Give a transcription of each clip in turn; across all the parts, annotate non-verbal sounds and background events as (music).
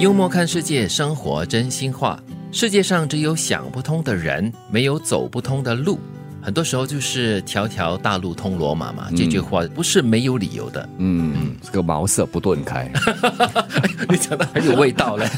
幽默看世界，生活真心话。世界上只有想不通的人，没有走不通的路。很多时候就是条条大路通罗马嘛，这句话不是没有理由的。嗯，这个茅塞不顿开，(laughs) 你讲的很 (laughs) 有味道嘞。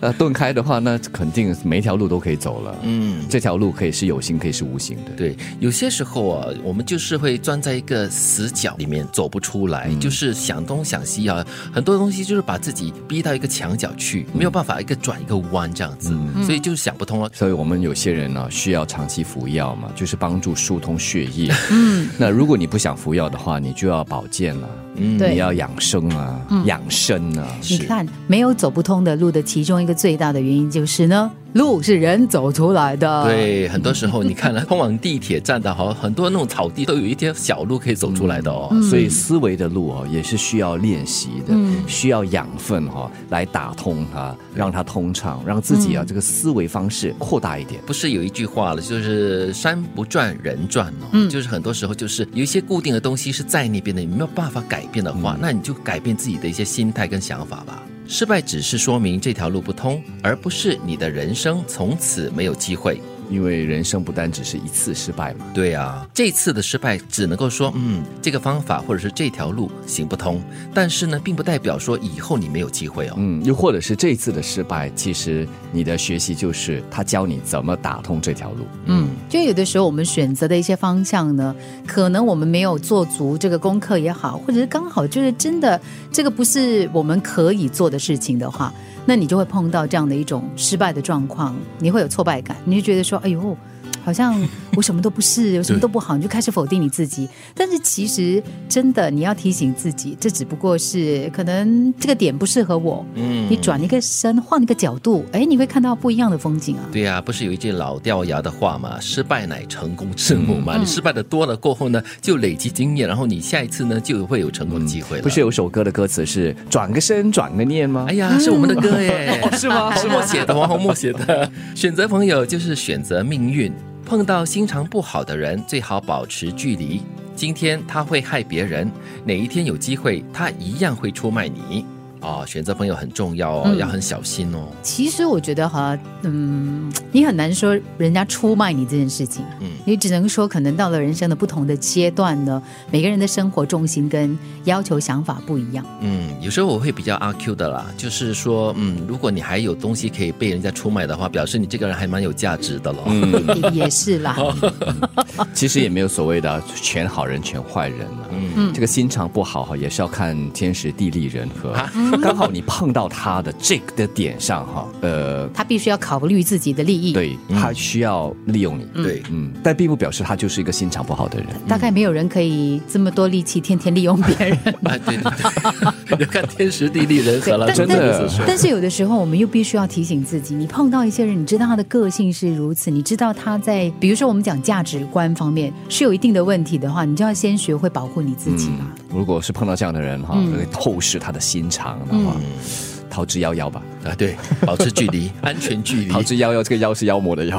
那，(laughs) 顿开的话，那肯定每一条路都可以走了。嗯，这条路可以是有形，可以是无形的。对，有些时候啊，我们就是会钻在一个死角里面走不出来，就是想东想西啊，很多东西就是把自己逼到一个墙角去，没有办法一个转一个弯这样子，所以就是想不通了。所以我们有些人呢，需要长期服药嘛。就是帮助疏通血液。嗯，(laughs) 那如果你不想服药的话，你就要保健了。嗯，你要养生啊，养生啊。你看，没有走不通的路的其中一个最大的原因就是呢。路是人走出来的。对，很多时候你看了通往地铁站的，好很多那种草地都有一条小路可以走出来的哦。所以思维的路哦，也是需要练习的，需要养分哈来打通它，让它通畅，让自己啊这个思维方式扩大一点。不是有一句话了，就是山不转人转哦。嗯，就是很多时候就是有一些固定的东西是在那边的，你没有办法改变的话，那你就改变自己的一些心态跟想法吧。失败只是说明这条路不通，而不是你的人生从此没有机会。因为人生不单只是一次失败嘛，对啊，这次的失败只能够说，嗯，这个方法或者是这条路行不通，但是呢，并不代表说以后你没有机会哦，嗯，又或者是这次的失败，其实你的学习就是他教你怎么打通这条路，嗯，就有的时候我们选择的一些方向呢，可能我们没有做足这个功课也好，或者是刚好就是真的这个不是我们可以做的事情的话。那你就会碰到这样的一种失败的状况，你会有挫败感，你就觉得说，哎呦。好像我什么都不是，(laughs) 我什么都不好，你就开始否定你自己。但是其实真的，你要提醒自己，这只不过是可能这个点不适合我。嗯，你转一个身，换一个角度，哎，你会看到不一样的风景啊。对呀，不是有一句老掉牙的话嘛？失败乃成功之母嘛。你失败的多了过后呢，就累积经验，然后你下一次呢就会有成功的机会了。不是有首歌的歌词是“转个身，转个念”吗？哎呀，是我们的歌耶，(laughs) 是吗？(laughs) 是我写的，王洪墨写的。选择朋友就是选择命运。碰到心肠不好的人，最好保持距离。今天他会害别人，哪一天有机会，他一样会出卖你。哦，选择朋友很重要哦，要很小心哦。其实我觉得哈，嗯，你很难说人家出卖你这件事情，嗯，你只能说可能到了人生的不同的阶段呢，每个人的生活重心跟要求想法不一样。嗯，有时候我会比较阿 Q 的啦，就是说，嗯，如果你还有东西可以被人家出卖的话，表示你这个人还蛮有价值的咯。嗯，(laughs) 也是啦。(laughs) 其实也没有所谓的全好人全坏人了。嗯，这个心肠不好哈，也是要看天时地利人和。(laughs) 刚好你碰到他的这个的点上哈，呃，他必须要考虑自己的利益，对他需要利用你，对，嗯，但并不表示他就是一个心肠不好的人。大概没有人可以这么多力气天天利用别人，对 (laughs) 对对，要 (laughs) 看天时地利人和了，真的。但是有的时候我们又必须要提醒自己，你碰到一些人，你知道他的个性是如此，你知道他在，比如说我们讲价值观方面是有一定的问题的话，你就要先学会保护你自己嘛。如果是碰到这样的人哈，会透视他的心肠。的话，逃之夭夭吧。啊，对，保持距离，(laughs) 安全距离。逃之夭夭，这个夭是妖魔的妖。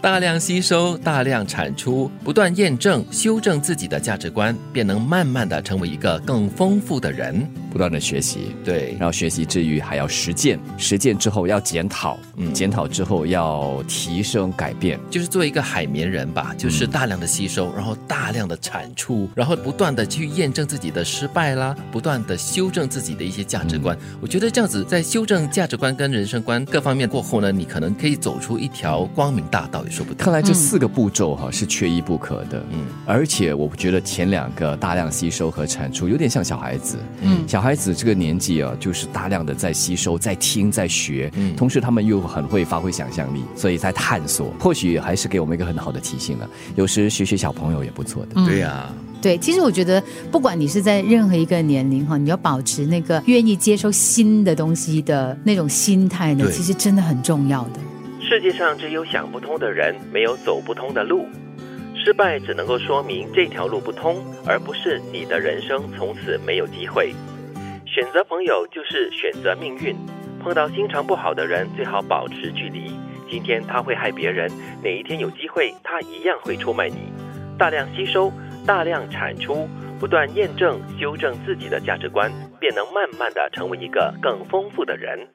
大量吸收，大量产出，不断验证、修正自己的价值观，便能慢慢的成为一个更丰富的人。不断的学习，对，然后学习之余还要实践，实践之后要检讨，嗯，检讨之后要提升改变，就是做一个海绵人吧，就是大量的吸收，然后大量的产出，然后不断的去验证自己的失败啦，不断的修正自己的一些价值观。我觉得这样子在修正价值观跟人生观各方面过后呢，你可能可以走出一条光明大道。看来这四个步骤哈是缺一不可的，嗯，而且我觉得前两个大量吸收和产出有点像小孩子，嗯，小孩子这个年纪啊，就是大量的在吸收、在听、在学，嗯，同时他们又很会发挥想象力，所以在探索，或许还是给我们一个很好的提醒了。有时学学小朋友也不错的，对呀，对，其实我觉得不管你是在任何一个年龄哈，你要保持那个愿意接受新的东西的那种心态呢，其实真的很重要的。世界上只有想不通的人，没有走不通的路。失败只能够说明这条路不通，而不是你的人生从此没有机会。选择朋友就是选择命运。碰到心肠不好的人，最好保持距离。今天他会害别人，哪一天有机会，他一样会出卖你。大量吸收，大量产出，不断验证、修正自己的价值观。便能慢慢的成为一个更丰富的人。